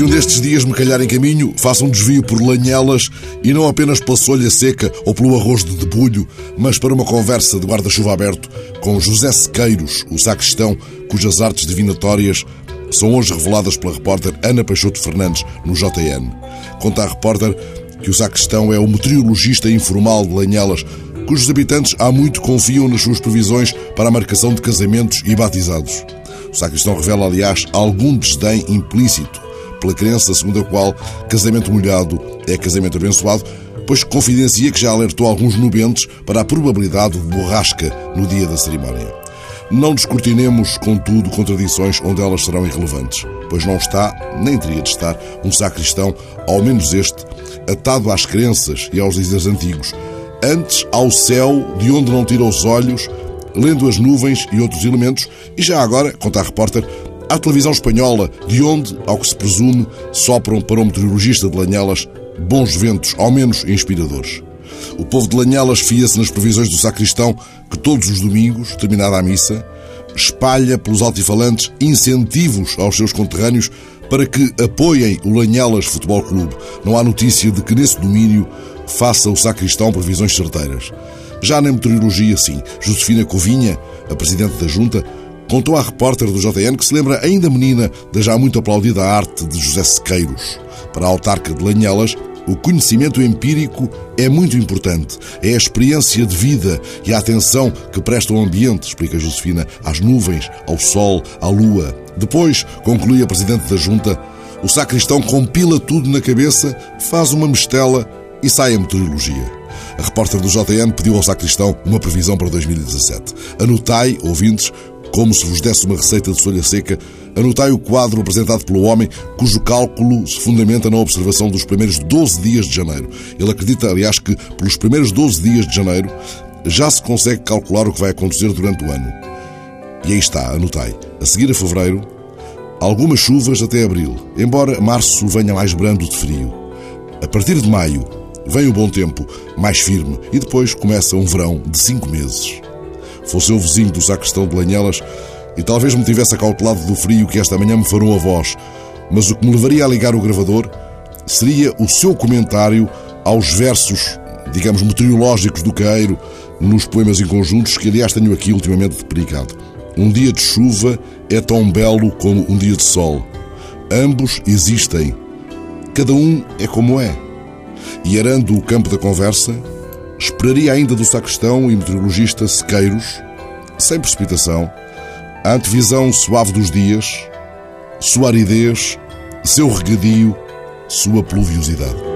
nestes dias me calhar em caminho, faça um desvio por Lanhelas e não apenas pela solha seca ou pelo arroz de debulho, mas para uma conversa de guarda-chuva aberto com José Sequeiros, o sacristão, cujas artes divinatórias são hoje reveladas pela repórter Ana Peixoto Fernandes no JN. Conta a repórter que o sacristão é o meteorologista informal de Lanhelas, cujos habitantes há muito confiam nas suas previsões para a marcação de casamentos e batizados. O sacristão revela, aliás, algum desdém implícito pela crença segundo a qual casamento molhado é casamento abençoado, pois confidencia que já alertou alguns nubentes para a probabilidade de borrasca no dia da cerimónia. Não descortinemos, contudo, contradições onde elas serão irrelevantes, pois não está, nem teria de estar, um sacristão, ao menos este, atado às crenças e aos dizeres antigos, antes ao céu de onde não tira os olhos, lendo as nuvens e outros elementos, e já agora, conta a repórter, à televisão espanhola, de onde, ao que se presume, sopram para o meteorologista de Lanhelas bons ventos, ao menos inspiradores. O povo de Lanhelas fia-se nas previsões do sacristão que todos os domingos, terminada a missa, espalha pelos altifalantes incentivos aos seus conterrâneos para que apoiem o Lanhelas Futebol Clube. Não há notícia de que nesse domínio faça o sacristão previsões certeiras. Já na meteorologia, sim, Josefina Covinha, a presidente da Junta, contou à repórter do JN que se lembra ainda menina da já muito aplaudida arte de José Sequeiros. Para a autarca de Lanhelas, o conhecimento empírico é muito importante. É a experiência de vida e a atenção que presta ao ambiente, explica Josefina, às nuvens, ao sol, à lua. Depois, conclui a Presidente da Junta, o sacristão compila tudo na cabeça, faz uma mistela e sai a meteorologia. A repórter do JN pediu ao sacristão uma previsão para 2017. Anotai, ouvintes, como se vos desse uma receita de folha seca, anotai o quadro apresentado pelo homem cujo cálculo se fundamenta na observação dos primeiros 12 dias de janeiro. Ele acredita, aliás, que pelos primeiros 12 dias de janeiro já se consegue calcular o que vai acontecer durante o ano. E aí está, anotai. A seguir a fevereiro, algumas chuvas até abril, embora março venha mais brando de frio. A partir de maio, vem o bom tempo, mais firme, e depois começa um verão de cinco meses. Fosse eu vizinho do sacristão de Lanhelas e talvez me tivesse acautelado do frio que esta manhã me farou a voz, mas o que me levaria a ligar o gravador seria o seu comentário aos versos, digamos, meteorológicos do Caeiro nos poemas em conjuntos que, aliás, tenho aqui ultimamente depericado. Um dia de chuva é tão belo como um dia de sol. Ambos existem. Cada um é como é. E arando o campo da conversa, esperaria ainda do sacristão e meteorologista Sequeiros, sem precipitação, a antevisão suave dos dias, sua aridez, seu regadio, sua pluviosidade.